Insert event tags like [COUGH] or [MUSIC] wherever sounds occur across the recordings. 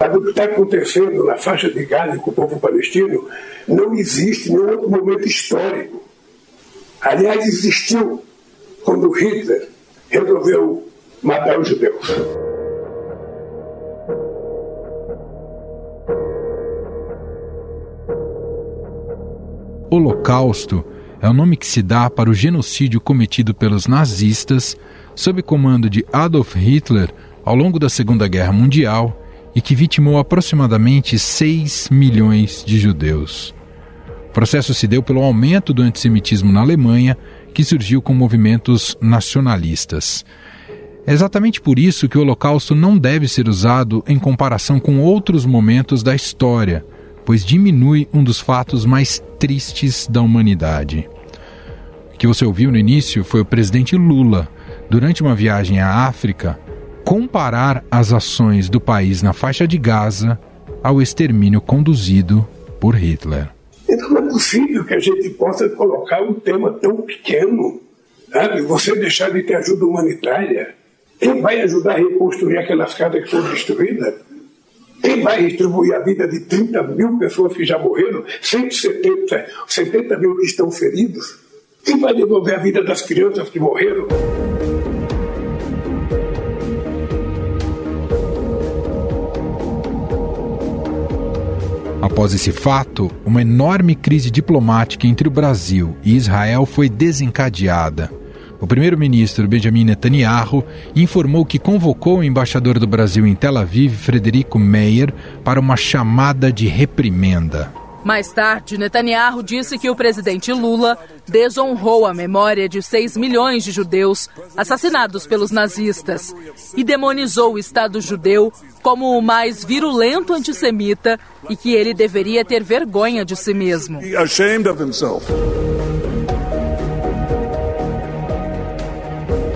O que está acontecendo na faixa de Gaza com o povo palestino não existe em nenhum outro momento histórico. Aliás, existiu quando Hitler resolveu matar os judeus. Holocausto é o nome que se dá para o genocídio cometido pelos nazistas sob comando de Adolf Hitler ao longo da Segunda Guerra Mundial e que vitimou aproximadamente 6 milhões de judeus. O processo se deu pelo aumento do antissemitismo na Alemanha, que surgiu com movimentos nacionalistas. É exatamente por isso que o Holocausto não deve ser usado em comparação com outros momentos da história pois diminui um dos fatos mais tristes da humanidade. O que você ouviu no início foi o presidente Lula, durante uma viagem à África, comparar as ações do país na faixa de Gaza ao extermínio conduzido por Hitler. Então não é possível que a gente possa colocar um tema tão pequeno, sabe? Você deixar de ter ajuda humanitária. Quem vai ajudar a reconstruir aquelas casas que foram destruídas? Quem vai distribuir a vida de 30 mil pessoas que já morreram, 170 70 mil que estão feridos? Quem vai devolver a vida das crianças que morreram? Após esse fato, uma enorme crise diplomática entre o Brasil e Israel foi desencadeada. O primeiro-ministro Benjamin Netanyahu informou que convocou o embaixador do Brasil em Tel Aviv, Frederico Meyer, para uma chamada de reprimenda. Mais tarde, Netanyahu disse que o presidente Lula desonrou a memória de 6 milhões de judeus assassinados pelos nazistas e demonizou o Estado judeu como o mais virulento antissemita e que ele deveria ter vergonha de si mesmo.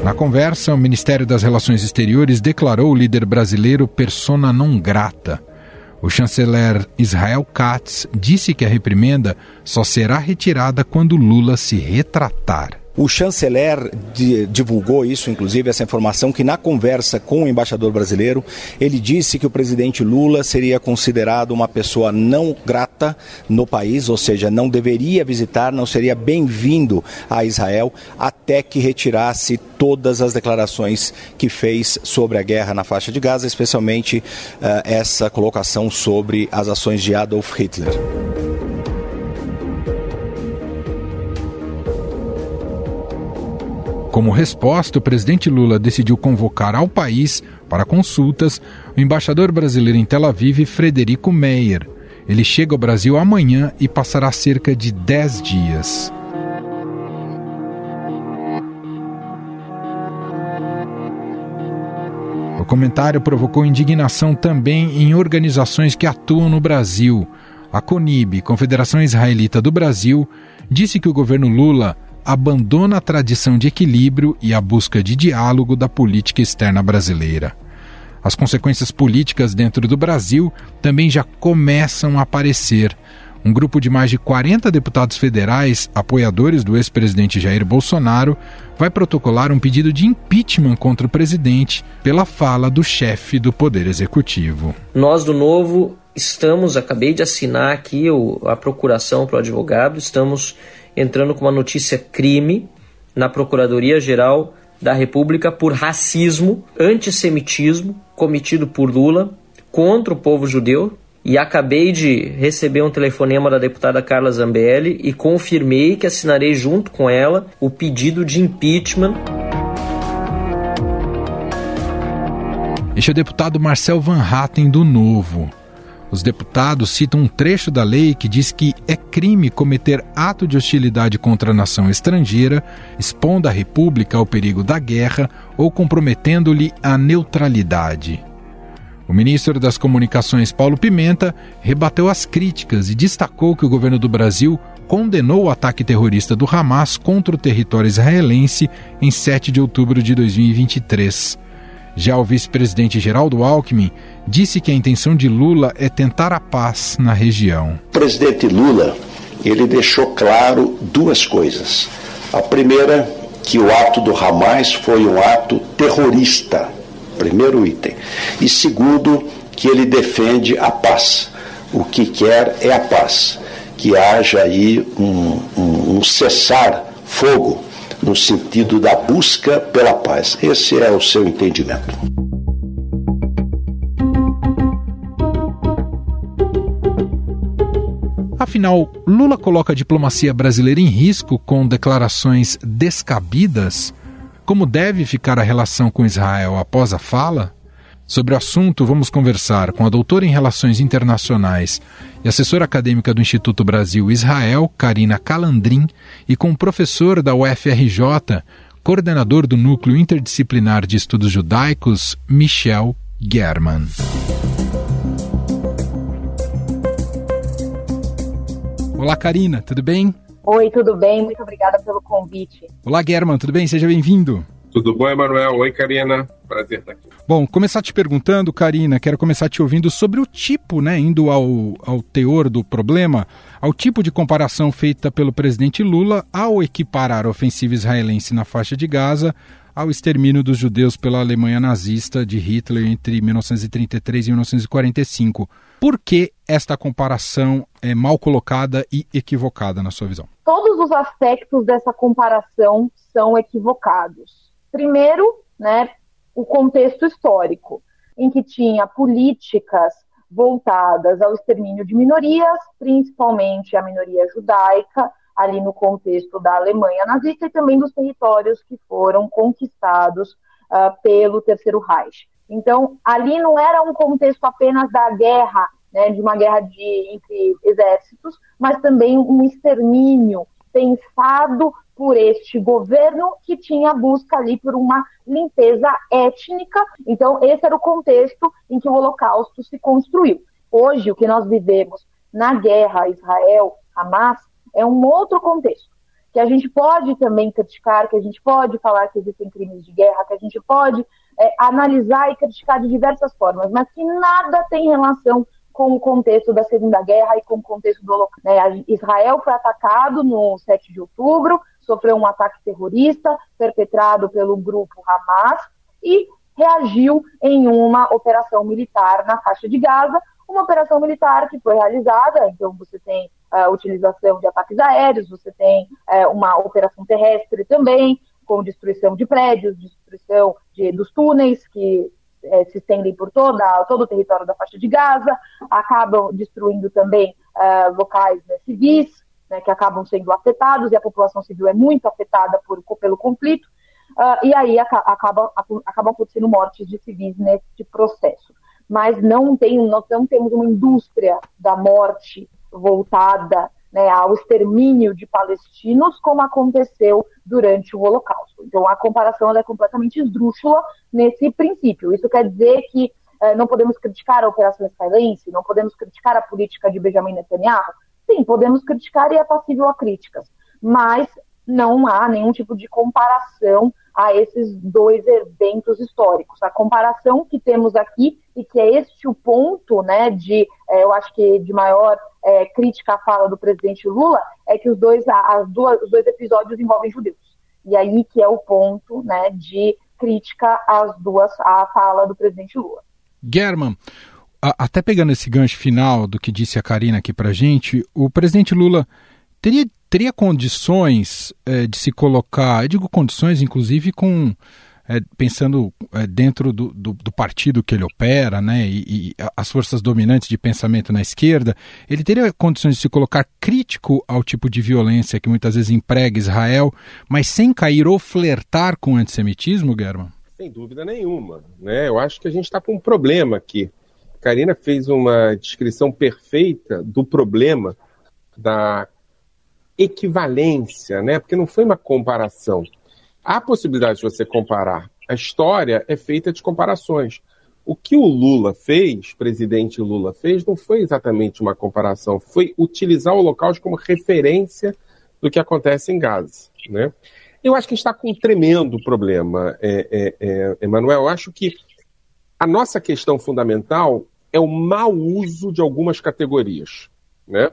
Na conversa, o Ministério das Relações Exteriores declarou o líder brasileiro persona não grata. O chanceler Israel Katz disse que a reprimenda só será retirada quando Lula se retratar. O chanceler divulgou isso, inclusive, essa informação, que na conversa com o embaixador brasileiro, ele disse que o presidente Lula seria considerado uma pessoa não grata no país, ou seja, não deveria visitar, não seria bem-vindo a Israel, até que retirasse todas as declarações que fez sobre a guerra na faixa de Gaza, especialmente uh, essa colocação sobre as ações de Adolf Hitler. Como resposta, o presidente Lula decidiu convocar ao país para consultas o embaixador brasileiro em Tel Aviv, Frederico Meyer. Ele chega ao Brasil amanhã e passará cerca de 10 dias. O comentário provocou indignação também em organizações que atuam no Brasil. A CONIB, Confederação Israelita do Brasil, disse que o governo Lula abandona a tradição de equilíbrio e a busca de diálogo da política externa brasileira. As consequências políticas dentro do Brasil também já começam a aparecer. Um grupo de mais de 40 deputados federais, apoiadores do ex-presidente Jair Bolsonaro, vai protocolar um pedido de impeachment contra o presidente pela fala do chefe do Poder Executivo. Nós do Novo estamos, acabei de assinar aqui a procuração para o advogado, estamos entrando com uma notícia crime na Procuradoria-Geral da República por racismo, antissemitismo cometido por Lula contra o povo judeu. E acabei de receber um telefonema da deputada Carla Zambelli e confirmei que assinarei junto com ela o pedido de impeachment. Este é o deputado Marcel Van Hatten do Novo. Os deputados citam um trecho da lei que diz que é crime cometer ato de hostilidade contra a nação estrangeira, expondo a República ao perigo da guerra ou comprometendo-lhe a neutralidade. O ministro das Comunicações, Paulo Pimenta, rebateu as críticas e destacou que o governo do Brasil condenou o ataque terrorista do Hamas contra o território israelense em 7 de outubro de 2023. Já o vice-presidente Geraldo Alckmin disse que a intenção de Lula é tentar a paz na região. O presidente Lula, ele deixou claro duas coisas. A primeira, que o ato do Hamas foi um ato terrorista, primeiro item. E segundo, que ele defende a paz. O que quer é a paz. Que haja aí um, um, um cessar fogo no sentido da busca pela paz. Esse é o seu entendimento. Afinal, Lula coloca a diplomacia brasileira em risco com declarações descabidas? Como deve ficar a relação com Israel após a fala? Sobre o assunto, vamos conversar com a doutora em Relações Internacionais e assessora acadêmica do Instituto Brasil Israel, Karina Calandrin, e com o professor da UFRJ, coordenador do Núcleo Interdisciplinar de Estudos Judaicos, Michel German. Olá, Karina, tudo bem? Oi, tudo bem? Muito obrigada pelo convite. Olá, German, tudo bem? Seja bem-vindo. Tudo bom, Emanuel? Oi, Karina. Prazer estar aqui. Bom, começar te perguntando, Karina, quero começar te ouvindo sobre o tipo, né, indo ao, ao teor do problema, ao tipo de comparação feita pelo presidente Lula ao equiparar a ofensiva israelense na faixa de Gaza ao extermínio dos judeus pela Alemanha nazista de Hitler entre 1933 e 1945. Por que esta comparação é mal colocada e equivocada, na sua visão? Todos os aspectos dessa comparação são equivocados. Primeiro, né, o contexto histórico, em que tinha políticas voltadas ao extermínio de minorias, principalmente a minoria judaica, ali no contexto da Alemanha nazista e também dos territórios que foram conquistados uh, pelo Terceiro Reich. Então, ali não era um contexto apenas da guerra, né, de uma guerra de, entre exércitos, mas também um extermínio pensado por este governo que tinha busca ali por uma limpeza étnica. Então, esse era o contexto em que o Holocausto se construiu. Hoje, o que nós vivemos na guerra Israel-Hamas é um outro contexto, que a gente pode também criticar, que a gente pode falar que existem crimes de guerra, que a gente pode é, analisar e criticar de diversas formas, mas que nada tem relação com o contexto da Segunda Guerra e com o contexto do Holocausto. Né? Israel foi atacado no 7 de outubro, sofreu um ataque terrorista perpetrado pelo grupo Hamas e reagiu em uma operação militar na faixa de Gaza, uma operação militar que foi realizada, então você tem a uh, utilização de ataques aéreos, você tem uh, uma operação terrestre também, com destruição de prédios, destruição de, dos túneis que é, se estendem por toda, todo o território da faixa de Gaza, acabam destruindo também locais né, civis, né, que acabam sendo afetados, e a população civil é muito afetada por, pelo conflito, uh, e aí acaba, acabam acontecendo mortes de civis nesse processo. Mas não tem, nós não temos uma indústria da morte voltada né, ao extermínio de palestinos, como aconteceu durante o Holocausto. Então, a comparação é completamente esdrúxula nesse princípio. Isso quer dizer que eh, não podemos criticar a operação israelense, não podemos criticar a política de Benjamin Netanyahu. Sim, podemos criticar e é passível a críticas, mas não há nenhum tipo de comparação a esses dois eventos históricos. A comparação que temos aqui, e que é este o ponto, né, de, é, eu acho que de maior é, crítica à fala do presidente Lula, é que os dois, as duas, os dois episódios envolvem judeus. E aí que é o ponto, né, de crítica às duas, à fala do presidente Lula. German, até pegando esse gancho final do que disse a Karina aqui pra gente, o presidente Lula teria teria condições é, de se colocar, eu digo condições, inclusive, com é, pensando é, dentro do, do, do, partido que ele opera, né, e, e, as forças dominantes de pensamento na esquerda, ele teria condições de se colocar crítico ao tipo de violência que muitas vezes emprega Israel, mas sem cair ou flertar com o antissemitismo, German? Sem dúvida nenhuma. Né? Eu acho que a gente está com um problema aqui. Karina fez uma descrição perfeita do problema da equivalência, né? Porque não foi uma comparação. Há possibilidade de você comparar. A história é feita de comparações. O que o Lula fez, presidente Lula fez, não foi exatamente uma comparação, foi utilizar o Holocausto como referência do que acontece em Gaza. Né? Eu acho que a gente está com um tremendo problema, é, é, é, Emanuel. Eu acho que a nossa questão fundamental é o mau uso de algumas categorias. Né?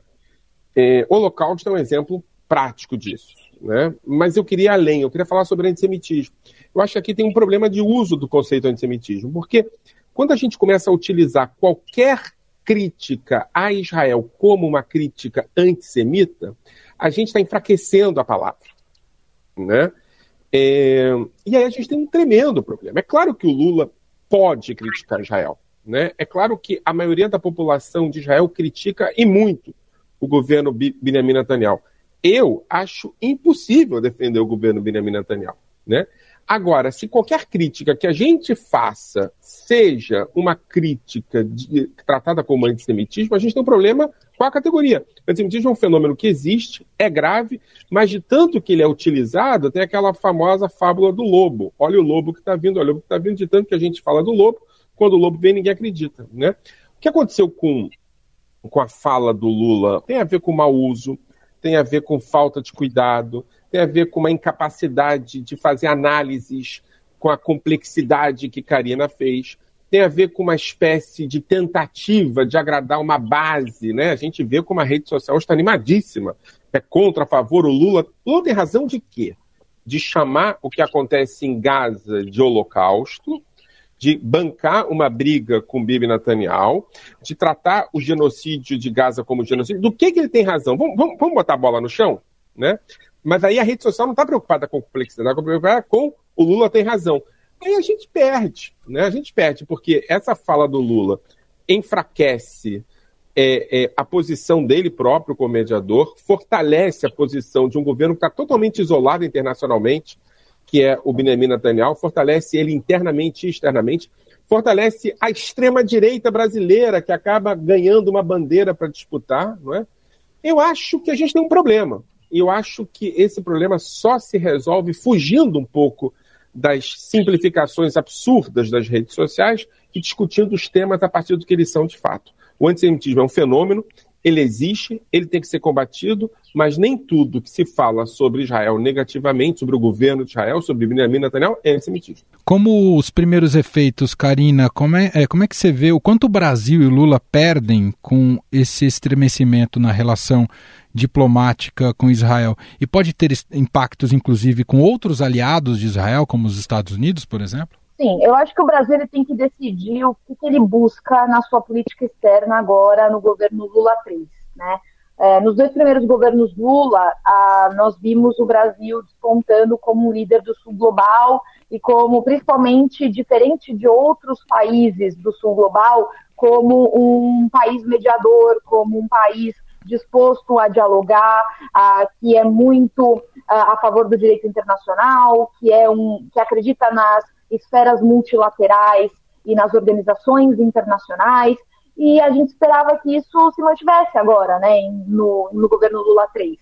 É, Holocausto é um exemplo prático disso. Né? Mas eu queria além, eu queria falar sobre antissemitismo. Eu acho que aqui tem um problema de uso do conceito antissemitismo, porque quando a gente começa a utilizar qualquer crítica a Israel como uma crítica antissemita, a gente está enfraquecendo a palavra. Né? É, e aí a gente tem um tremendo problema. É claro que o Lula pode criticar Israel. Né? É claro que a maioria da população de Israel critica e muito o governo Benjamin Netanyahu. Eu acho impossível defender o governo Benjamin Netanyahu. Né? Agora, se qualquer crítica que a gente faça seja uma crítica de, tratada como antissemitismo, a gente tem um problema com a categoria. O antissemitismo é um fenômeno que existe, é grave, mas de tanto que ele é utilizado, tem aquela famosa fábula do lobo. Olha o lobo que está vindo, olha o lobo que está vindo, de tanto que a gente fala do lobo, quando o lobo vem, ninguém acredita. Né? O que aconteceu com, com a fala do Lula tem a ver com mau uso, tem a ver com falta de cuidado, tem a ver com uma incapacidade de fazer análises com a complexidade que Karina fez, tem a ver com uma espécie de tentativa de agradar uma base, né? A gente vê como a rede social está animadíssima, é contra, a favor, o Lula. Lula tem razão de quê? De chamar o que acontece em Gaza de holocausto, de bancar uma briga com Bibi Netanyahu, de tratar o genocídio de Gaza como genocídio. Do que, que ele tem razão? Vamos, vamos, vamos botar a bola no chão? Né? Mas aí a rede social não está preocupada com complexidade, está preocupada com o Lula tem razão. Aí a gente perde, né? A gente perde, porque essa fala do Lula enfraquece é, é, a posição dele próprio como mediador, fortalece a posição de um governo que está totalmente isolado internacionalmente, que é o Benjamin Netanyahu, fortalece ele internamente e externamente, fortalece a extrema-direita brasileira, que acaba ganhando uma bandeira para disputar, não é? Eu acho que a gente tem um problema. E eu acho que esse problema só se resolve fugindo um pouco das simplificações absurdas das redes sociais e discutindo os temas a partir do que eles são de fato. O antissemitismo é um fenômeno, ele existe, ele tem que ser combatido, mas nem tudo que se fala sobre Israel negativamente, sobre o governo de Israel, sobre Benjamin Netanyahu, é antissemitismo. Como os primeiros efeitos, Karina, como é, é, como é que você vê o quanto o Brasil e o Lula perdem com esse estremecimento na relação diplomática com Israel? E pode ter impactos, inclusive, com outros aliados de Israel, como os Estados Unidos, por exemplo? Sim, eu acho que o Brasil ele tem que decidir o que, que ele busca na sua política externa agora no governo Lula 3. Né? É, nos dois primeiros governos Lula, a, nós vimos o Brasil despontando como um líder do sul global e como, principalmente, diferente de outros países do sul global, como um país mediador, como um país disposto a dialogar, a, que é muito a, a favor do direito internacional, que é um que acredita nas esferas multilaterais e nas organizações internacionais, e a gente esperava que isso se mantivesse agora, né, no, no governo Lula 3.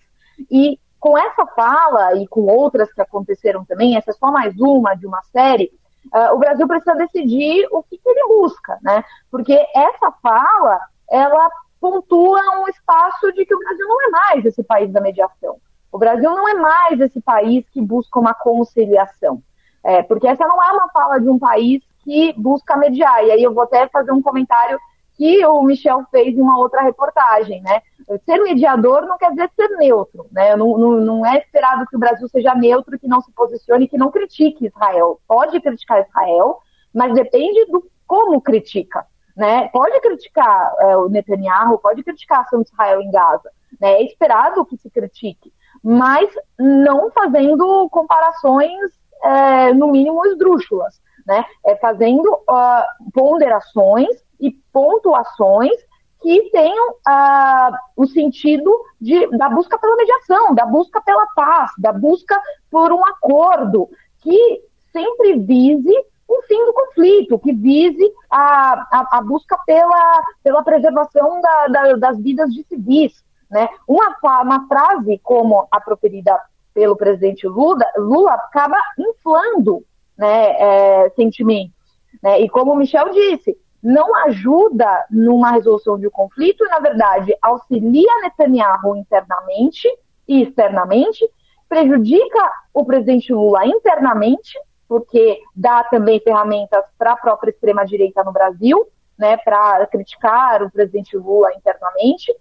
E com essa fala e com outras que aconteceram também, essa é só mais uma de uma série, uh, o Brasil precisa decidir o que, que, ele busca, né? Porque essa fala, ela pontua um espaço de que o Brasil não é mais esse país da mediação. O Brasil não é mais esse país que busca uma conciliação. É, porque essa não é uma fala de um país que busca mediar. E aí eu vou até fazer um comentário que o Michel fez em uma outra reportagem, né? Ser mediador não quer dizer ser neutro, né? Não, não, não é esperado que o Brasil seja neutro, que não se posicione, que não critique Israel. Pode criticar Israel, mas depende do como critica, né? Pode criticar é, o Netanyahu, pode criticar a ação de Israel em Gaza, né? É esperado que se critique, mas não fazendo comparações é, no mínimo, esdrúxulas, né? É fazendo uh, ponderações e pontuações que tenham uh, o sentido de, da busca pela mediação, da busca pela paz, da busca por um acordo que sempre vise o fim do conflito, que vise a, a, a busca pela, pela preservação da, da, das vidas de civis. Né? Uma, uma frase como a proferida pelo presidente Lula, Lula acaba inflando né, é, sentimentos. Né? E como o Michel disse, não ajuda numa resolução de conflito e, na verdade, auxilia Netanyahu internamente e externamente, prejudica o presidente Lula internamente, porque dá também ferramentas para a própria extrema-direita no Brasil, né, para criticar o presidente Lula internamente,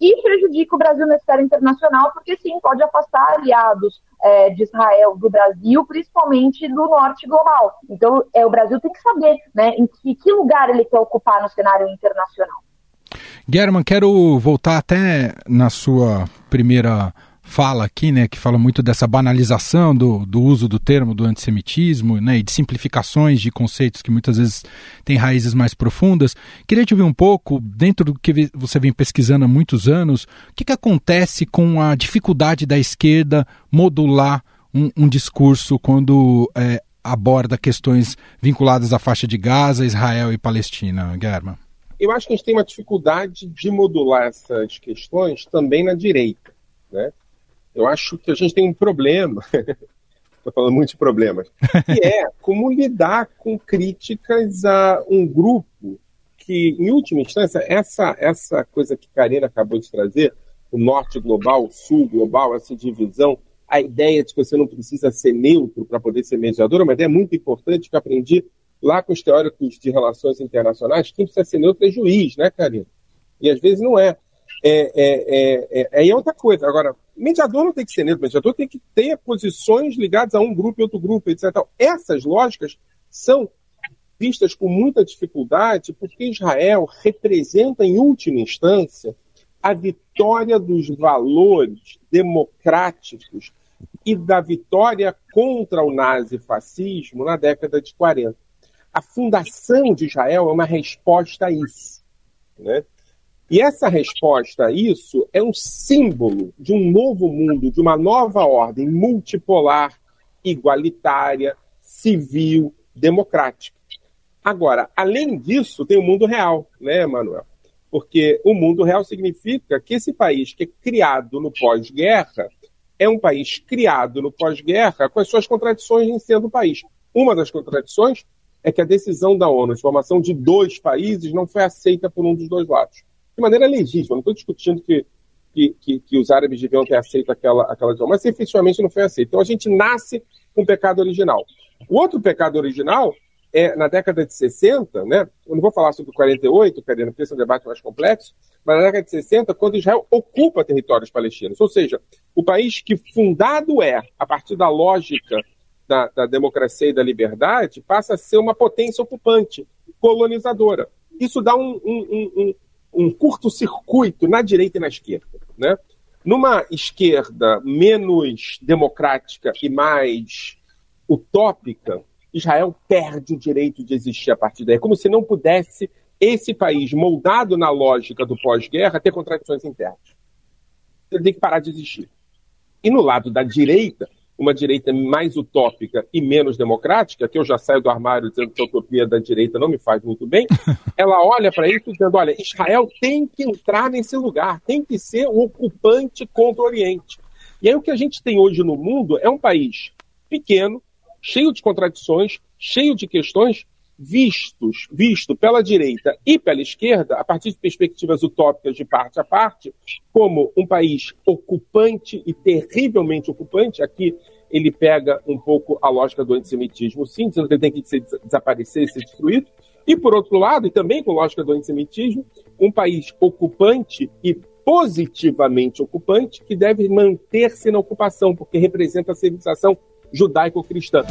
e prejudica o Brasil na esfera internacional, porque sim, pode afastar aliados é, de Israel do Brasil, principalmente do norte global. Então, é, o Brasil tem que saber né, em que, que lugar ele quer ocupar no cenário internacional. German, quero voltar até na sua primeira fala aqui, né, que fala muito dessa banalização do, do uso do termo do antissemitismo, né, e de simplificações de conceitos que muitas vezes têm raízes mais profundas. Queria te ouvir um pouco, dentro do que você vem pesquisando há muitos anos, o que, que acontece com a dificuldade da esquerda modular um, um discurso quando é, aborda questões vinculadas à faixa de Gaza, Israel e Palestina, German? Eu acho que a gente tem uma dificuldade de modular essas questões também na direita, né? Eu acho que a gente tem um problema, [LAUGHS] estou falando muito de problemas, que é como lidar com críticas a um grupo que, em última instância, essa, essa coisa que Karina acabou de trazer, o norte global, o sul global, essa divisão, a ideia de que você não precisa ser neutro para poder ser mediador, é uma ideia muito importante que eu aprendi lá com os teóricos de relações internacionais, quem precisa ser neutro é juiz, né, Karina? E às vezes não é. É, é, é, é, é outra coisa. Agora, mediador não tem que ser neutro, mediador tem que ter posições ligadas a um grupo e outro grupo, etc. Essas lógicas são vistas com muita dificuldade porque Israel representa, em última instância, a vitória dos valores democráticos e da vitória contra o nazifascismo na década de 40. A fundação de Israel é uma resposta a isso. Né? E essa resposta a isso é um símbolo de um novo mundo, de uma nova ordem multipolar, igualitária, civil, democrática. Agora, além disso, tem o mundo real, né, Manuel? Porque o mundo real significa que esse país que é criado no pós-guerra é um país criado no pós-guerra com as suas contradições em sendo país. Uma das contradições é que a decisão da ONU de formação de dois países não foi aceita por um dos dois lados de maneira legítima. Não estou discutindo que, que, que, que, os árabes deviam ter aceito aquela, aquela mas efetivamente não foi aceito. Então a gente nasce com o pecado original. O outro pecado original é na década de 60, né? Eu não vou falar sobre 48, querendo porque esse é um debate mais complexo, mas na década de 60, quando Israel ocupa territórios palestinos, ou seja, o país que fundado é a partir da lógica da, da democracia e da liberdade, passa a ser uma potência ocupante, colonizadora. Isso dá um, um, um, um curto-circuito na direita e na esquerda. Né? Numa esquerda menos democrática e mais utópica, Israel perde o direito de existir a partir daí. É como se não pudesse esse país, moldado na lógica do pós-guerra, ter contradições internas. Ele tem que parar de existir. E no lado da direita, uma direita mais utópica e menos democrática, que eu já saio do armário dizendo que a utopia da direita não me faz muito bem, [LAUGHS] ela olha para isso dizendo: olha, Israel tem que entrar nesse lugar, tem que ser o ocupante contra o Oriente. E aí o que a gente tem hoje no mundo é um país pequeno, cheio de contradições, cheio de questões, vistos, visto pela direita e pela esquerda, a partir de perspectivas utópicas de parte a parte, como um país ocupante e terrivelmente ocupante. Aqui ele pega um pouco a lógica do antissemitismo, sim, dizendo que ele tem que ser, desaparecer e ser destruído. E, por outro lado, e também com lógica do antissemitismo, um país ocupante e positivamente ocupante que deve manter-se na ocupação, porque representa a civilização judaico-cristã.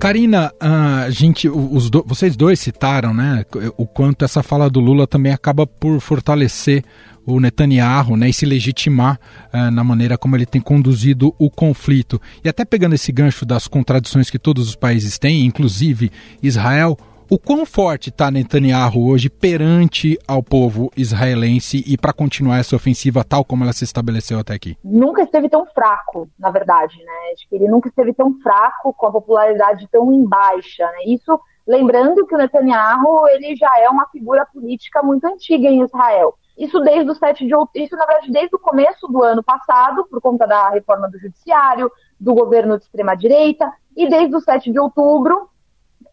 Karina, a gente, os do, vocês dois citaram, né, o quanto essa fala do Lula também acaba por fortalecer o Netanyahu, né, e se legitimar uh, na maneira como ele tem conduzido o conflito. E até pegando esse gancho das contradições que todos os países têm, inclusive Israel, o quão forte está Netanyahu hoje perante ao povo israelense e para continuar essa ofensiva tal como ela se estabeleceu até aqui? Nunca esteve tão fraco, na verdade, né? Acho que ele nunca esteve tão fraco com a popularidade tão em baixa, né? Isso lembrando que o Netanyahu ele já é uma figura política muito antiga em Israel. Isso desde o 7 de outubro, isso na verdade desde o começo do ano passado, por conta da reforma do judiciário, do governo de extrema direita, e desde o 7 de outubro,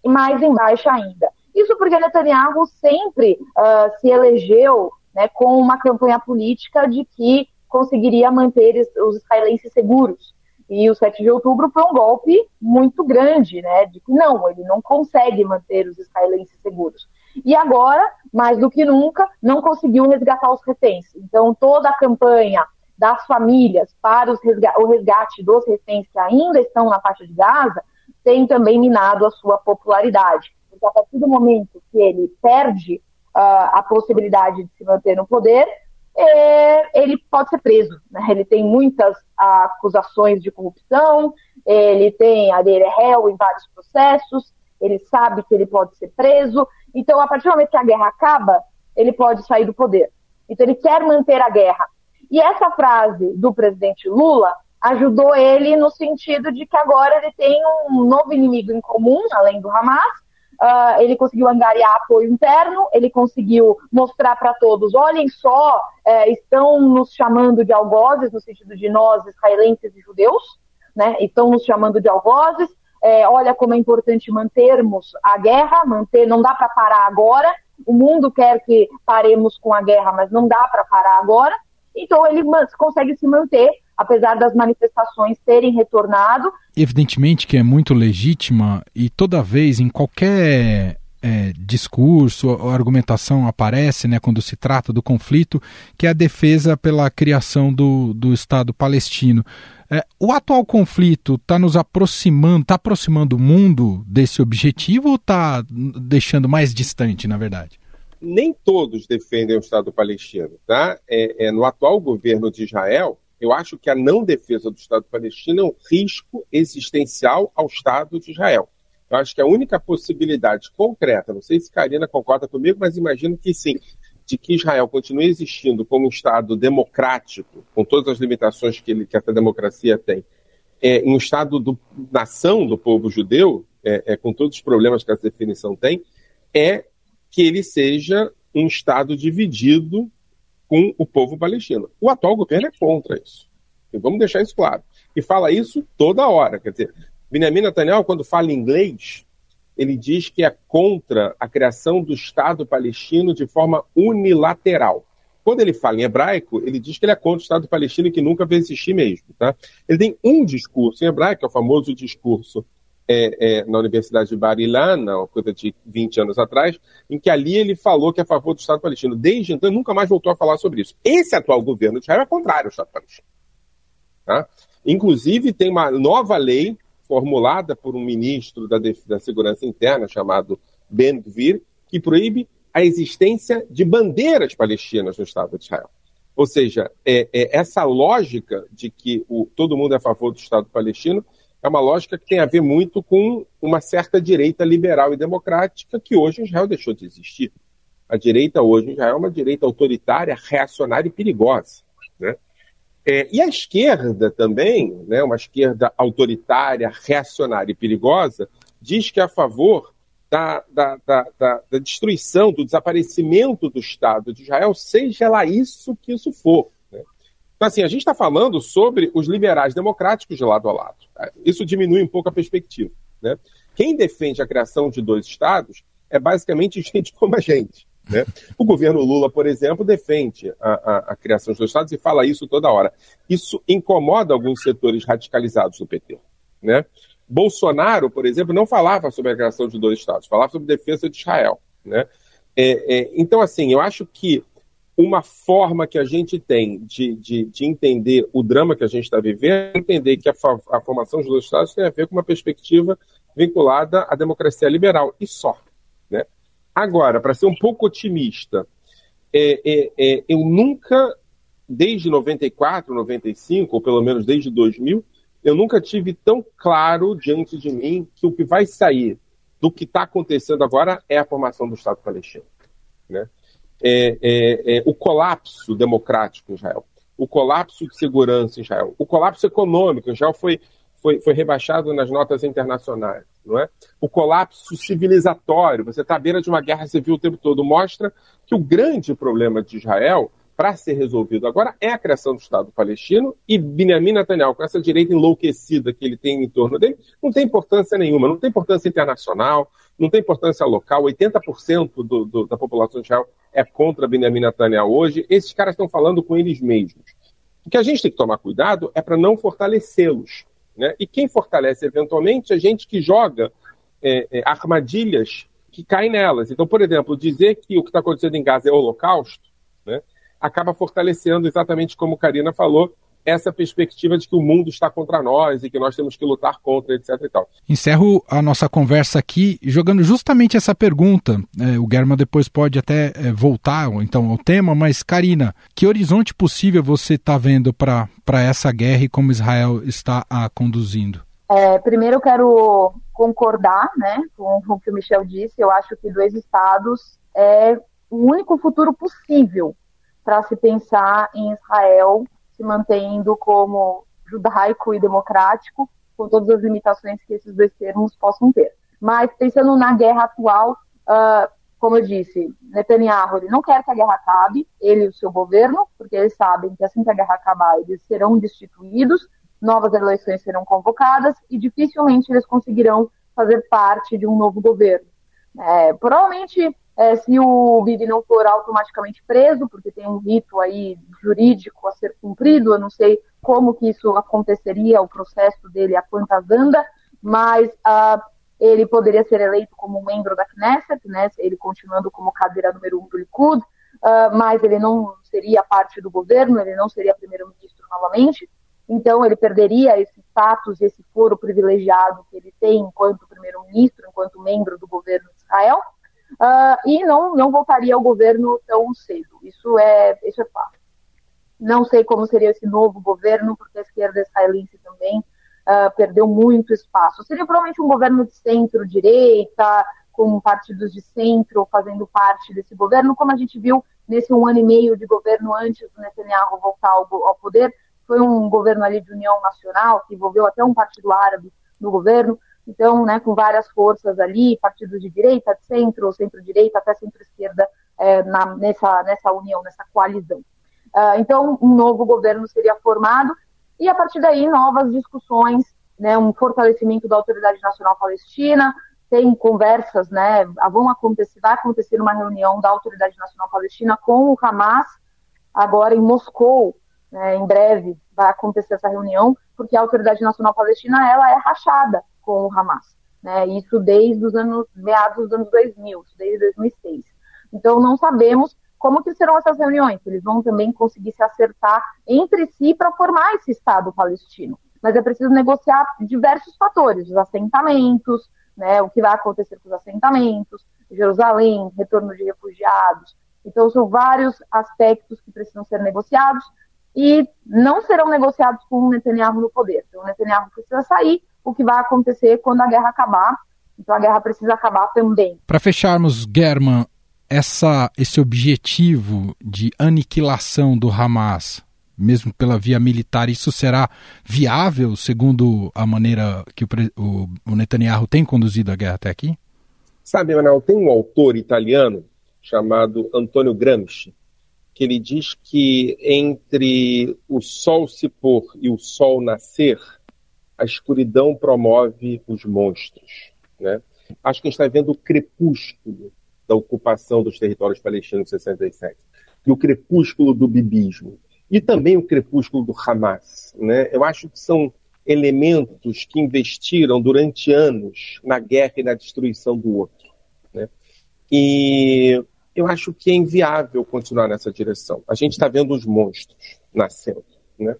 mais embaixo ainda. Isso porque Netanyahu sempre uh, se elegeu né, com uma campanha política de que conseguiria manter os israelenses seguros. E o 7 de outubro foi um golpe muito grande, né? De que não, ele não consegue manter os israelenses seguros. E agora, mais do que nunca, não conseguiu resgatar os reféns. Então, toda a campanha das famílias para resga o resgate dos reféns que ainda estão na faixa de Gaza tem também minado a sua popularidade. Porque a partir do momento que ele perde uh, a possibilidade de se manter no poder, é, ele pode ser preso. Né? Ele tem muitas acusações de corrupção, ele tem, ele é réu em vários processos, ele sabe que ele pode ser preso. Então, a partir do momento que a guerra acaba, ele pode sair do poder. Então, ele quer manter a guerra. E essa frase do presidente Lula ajudou ele no sentido de que agora ele tem um novo inimigo em comum, além do Hamas. Uh, ele conseguiu angariar apoio interno, ele conseguiu mostrar para todos: olhem só, é, estão nos chamando de algozes, no sentido de nós, israelenses e judeus, né? Estão nos chamando de algozes. É, olha como é importante mantermos a guerra, manter, não dá para parar agora. O mundo quer que paremos com a guerra, mas não dá para parar agora. Então ele consegue se manter apesar das manifestações terem retornado. Evidentemente que é muito legítima e toda vez, em qualquer é, discurso ou argumentação aparece, né, quando se trata do conflito, que é a defesa pela criação do, do Estado palestino. É, o atual conflito está nos aproximando, está aproximando o mundo desse objetivo ou está deixando mais distante, na verdade? Nem todos defendem o Estado palestino. Tá? É, é no atual governo de Israel, eu acho que a não defesa do Estado palestino é um risco existencial ao Estado de Israel. Eu acho que a única possibilidade concreta, não sei se Karina concorda comigo, mas imagino que sim, de que Israel continue existindo como um Estado democrático, com todas as limitações que, ele, que essa democracia tem, é, um Estado do, nação do povo judeu, é, é, com todos os problemas que essa definição tem, é que ele seja um Estado dividido com o povo palestino. O atual governo é contra isso. E vamos deixar isso claro. E fala isso toda hora. Quer dizer, Benjamin Netanyahu, quando fala inglês, ele diz que é contra a criação do Estado palestino de forma unilateral. Quando ele fala em hebraico, ele diz que ele é contra o Estado palestino e que nunca vai existir mesmo. Tá? Ele tem um discurso em hebraico, é o famoso discurso é, é, na Universidade de Bar Ilan, uma coisa de 20 anos atrás, em que ali ele falou que é a favor do Estado palestino. Desde então, nunca mais voltou a falar sobre isso. Esse atual governo de Israel é contrário ao Estado palestino. Tá? Inclusive, tem uma nova lei formulada por um ministro da, da Segurança Interna, chamado Ben Gvir, que proíbe a existência de bandeiras palestinas no Estado de Israel. Ou seja, é, é essa lógica de que o, todo mundo é a favor do Estado palestino é uma lógica que tem a ver muito com uma certa direita liberal e democrática que hoje em Israel deixou de existir. A direita hoje em Israel é uma direita autoritária, reacionária e perigosa. Né? É, e a esquerda também, né, uma esquerda autoritária, reacionária e perigosa, diz que é a favor da, da, da, da, destruição, do desaparecimento do Estado de Israel, seja lá isso que isso for. Então, assim, a gente está falando sobre os liberais democráticos de lado a lado. Isso diminui um pouco a perspectiva. Né? Quem defende a criação de dois estados é basicamente [LAUGHS] gente como a gente. Né? O governo Lula, por exemplo, defende a, a, a, criação de dois estados e fala isso toda hora. Isso incomoda alguns setores radicalizados do PT. Né? Bolsonaro, por exemplo, não falava sobre a criação de dois estados, falava sobre defesa de Israel. Né? É, é, então, assim, eu acho que uma forma que a gente tem de, de, de entender o drama que a gente está vivendo, entender que a, a, formação dos dois Estados tem a ver com uma perspectiva vinculada à democracia liberal, e só. Né? Agora, para ser um pouco otimista, é, é, é, eu nunca, desde 94, 95, ou pelo menos desde 2000, eu nunca tive tão claro diante de mim que o que vai sair do que está acontecendo agora é a formação do Estado palestino. Né? É, é, é, o colapso democrático em Israel, o colapso de segurança em Israel, o colapso econômico. Israel foi, foi, foi rebaixado nas notas internacionais, não é? O colapso civilizatório, você está à beira de uma guerra civil o tempo todo, mostra que o grande problema de Israel para ser resolvido agora é a criação do Estado palestino e Benjamin Netanyahu, com essa direita enlouquecida que ele tem em torno dele, não tem importância nenhuma, não tem importância internacional, não tem importância local. 80% do, do, da população Israel é contra Benjamin Netanyahu hoje. Esses caras estão falando com eles mesmos. O que a gente tem que tomar cuidado é para não fortalecê-los. Né? E quem fortalece eventualmente é gente que joga é, é, armadilhas que caem nelas. Então, por exemplo, dizer que o que está acontecendo em Gaza é holocausto, né, acaba fortalecendo exatamente como Karina falou, essa perspectiva de que o mundo está contra nós e que nós temos que lutar contra, etc. E tal. Encerro a nossa conversa aqui jogando justamente essa pergunta. É, o Germa depois pode até é, voltar então ao tema, mas Karina, que horizonte possível você está vendo para essa guerra e como Israel está a conduzindo? É, primeiro eu quero concordar né, com, com o que o Michel disse. Eu acho que dois estados é o único futuro possível para se pensar em Israel se mantendo como judaico e democrático, com todas as limitações que esses dois termos possam ter. Mas pensando na guerra atual, uh, como eu disse, Netanyahu ele não quer que a guerra acabe, ele e o seu governo, porque eles sabem que assim que a guerra acabar, eles serão destituídos, novas eleições serão convocadas e dificilmente eles conseguirão fazer parte de um novo governo. É, provavelmente é, se o Bibi não for automaticamente preso, porque tem um rito aí jurídico a ser cumprido, eu não sei como que isso aconteceria, o processo dele, a quantas anda, mas uh, ele poderia ser eleito como membro da Knesset, né, ele continuando como cadeira número um do Likud, uh, mas ele não seria parte do governo, ele não seria primeiro-ministro novamente, então ele perderia esse status, esse foro privilegiado que ele tem enquanto primeiro-ministro, enquanto membro do governo de Israel, uh, e não, não voltaria ao governo tão cedo. Isso é, isso é fato. Não sei como seria esse novo governo, porque a esquerda israelense também uh, perdeu muito espaço. Seria provavelmente um governo de centro-direita, com partidos de centro fazendo parte desse governo, como a gente viu nesse um ano e meio de governo antes do Netanyahu voltar ao, ao poder. Foi um governo ali de união nacional, que envolveu até um partido árabe no governo. Então, né, com várias forças ali, partidos de direita, de centro, centro-direita, até centro-esquerda, é, nessa, nessa união, nessa coalizão. Uh, então, um novo governo seria formado e, a partir daí, novas discussões, né, um fortalecimento da Autoridade Nacional Palestina, tem conversas, né, vão acontecer, vai acontecer uma reunião da Autoridade Nacional Palestina com o Hamas, agora em Moscou, né, em breve vai acontecer essa reunião, porque a Autoridade Nacional Palestina, ela é rachada, com o Hamas. Né? Isso desde os anos meados dos anos 2000, desde 2006. Então não sabemos como que serão essas reuniões. Eles vão também conseguir se acertar entre si para formar esse Estado palestino. Mas é preciso negociar diversos fatores, os assentamentos, né, o que vai acontecer com os assentamentos, Jerusalém, retorno de refugiados. Então são vários aspectos que precisam ser negociados e não serão negociados com o Netanyahu no poder. Então o Netanyahu precisa sair, o que vai acontecer quando a guerra acabar. Então a guerra precisa acabar também. Para fecharmos, German, essa, esse objetivo de aniquilação do Hamas, mesmo pela via militar, isso será viável segundo a maneira que o, o, o Netanyahu tem conduzido a guerra até aqui? Sabe, Manuel, tem um autor italiano chamado Antonio Gramsci, que ele diz que entre o sol se pôr e o sol nascer, a escuridão promove os monstros. Né? Acho que a gente está vendo o crepúsculo da ocupação dos territórios palestinos em 67 e o crepúsculo do bibismo e também o crepúsculo do Hamas. Né? Eu acho que são elementos que investiram durante anos na guerra e na destruição do outro. Né? E eu acho que é inviável continuar nessa direção. A gente está vendo os monstros nascendo. Né?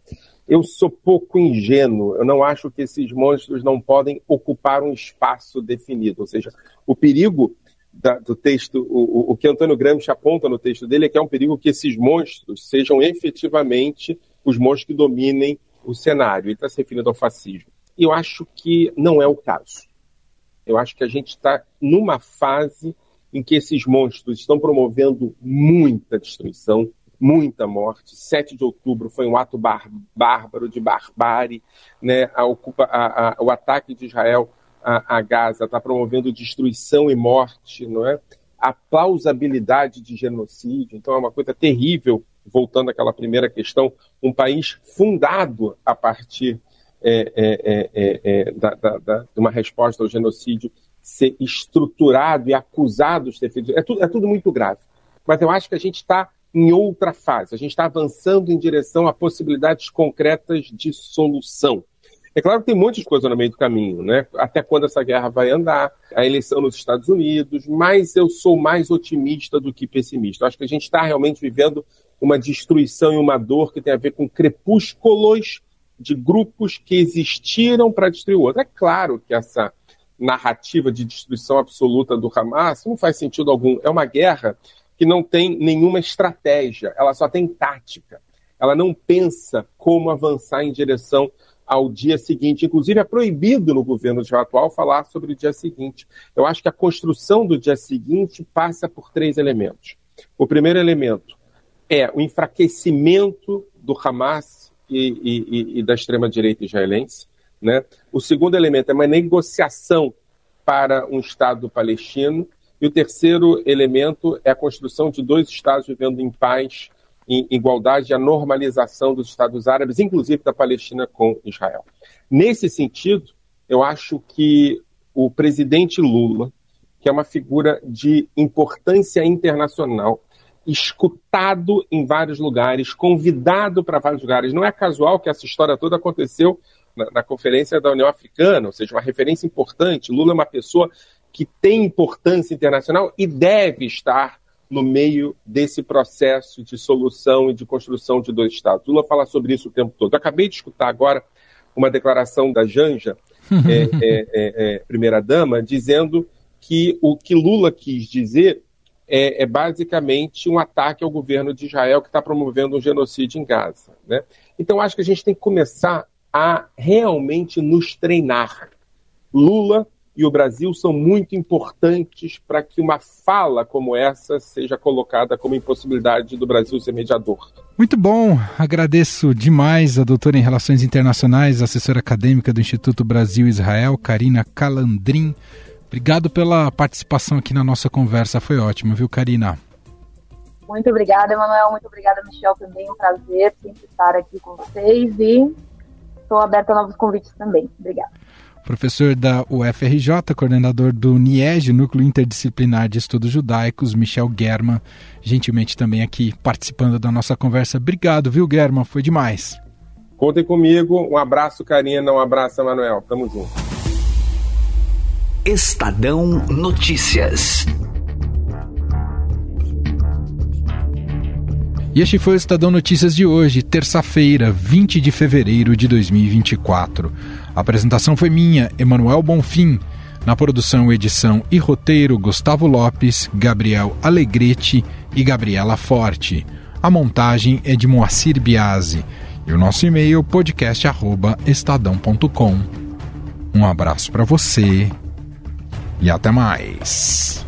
eu sou pouco ingênuo. Eu não acho que esses monstros não podem ocupar um espaço definido. Ou seja, o perigo da, do texto, o, o, que Antônio Gramsci aponta no texto dele é que é um perigo que esses monstros sejam efetivamente os monstros que dominem o cenário. Ele está se referindo ao fascismo. E eu acho que não é o caso. Eu acho que a gente está numa fase em que esses monstros estão promovendo muita destruição, muita morte. 7 de outubro foi um ato bar bárbaro de barbárie, né? A ocupa, a, a, o ataque de Israel a, Gaza está promovendo destruição e morte, não é? A plausibilidade de genocídio, então é uma coisa terrível. Voltando àquela primeira questão, um país fundado a partir é, é, é, é da, da, da, de uma resposta ao genocídio ser estruturado e acusado de ter feito. É tudo, é tudo muito grave. Mas eu acho que a gente está em outra fase. A gente está avançando em direção a possibilidades concretas de solução. É claro que tem um monte de coisa no meio do caminho, né? Até quando essa guerra vai andar, a eleição nos Estados Unidos, mas eu sou mais otimista do que pessimista. Eu acho que a gente está realmente vivendo uma destruição e uma dor que tem a ver com crepúsculos de grupos que existiram para destruir o outro. É claro que essa narrativa de destruição absoluta do Hamas não faz sentido algum. É uma guerra que não tem nenhuma estratégia, ela só tem tática. Ela não pensa como avançar em direção ao dia seguinte. Inclusive, é proibido no governo de atual falar sobre o dia seguinte. Eu acho que a construção do dia seguinte passa por três elementos. O primeiro elemento é o enfraquecimento do Hamas e, e, e da extrema-direita israelense. Né? O segundo elemento é uma negociação para um Estado palestino. E o terceiro elemento é a construção de dois Estados vivendo em paz em igualdade e a normalização dos Estados Árabes, inclusive da Palestina com Israel. Nesse sentido, eu acho que o presidente Lula, que é uma figura de importância internacional, escutado em vários lugares, convidado para vários lugares. Não é casual que essa história toda aconteceu na, na, Conferência da União Africana, ou seja, uma referência importante. Lula é uma pessoa que tem importância internacional e deve estar no meio desse processo de solução e de construção de dois Estados. Lula fala sobre isso o tempo todo. Eu acabei de escutar agora uma declaração da Janja, [LAUGHS] é, é, é, é, primeira-dama, dizendo que o que Lula quis dizer é, é, basicamente um ataque ao governo de Israel que está promovendo um genocídio em Gaza. Né? Então, acho que a gente tem que começar a realmente nos treinar. Lula e o Brasil são muito importantes para que uma fala como essa seja colocada como impossibilidade do Brasil ser mediador. Muito bom, agradeço demais a doutora em Relações Internacionais, assessora acadêmica do Instituto Brasil-Israel, Karina Calandrin. Obrigado pela participação aqui na nossa conversa, foi ótimo, viu, Karina? Muito obrigada, Emanuel. Muito obrigada, Michel. Também um prazer sempre estar aqui com vocês e estou aberta a novos convites também. Obrigada professor da UFRJ, coordenador do NIEG, Núcleo Interdisciplinar de Estudos Judaicos, Michel German, gentilmente também aqui participando da nossa conversa. Obrigado, viu, German? Foi demais. Contem comigo. Um abraço, Karina. Um abraço, Manuel. Tamo junto. Estadão Notícias. E este foi o Estadão Notícias de hoje, terça-feira, 20 de fevereiro de 2024. A apresentação foi minha, Emanuel Bonfim. Na produção, edição e roteiro, Gustavo Lopes, Gabriel Alegrete e Gabriela Forte. A montagem é de Moacir Biasi. E o nosso e-mail podcast@estadão.com. Um abraço para você e até mais.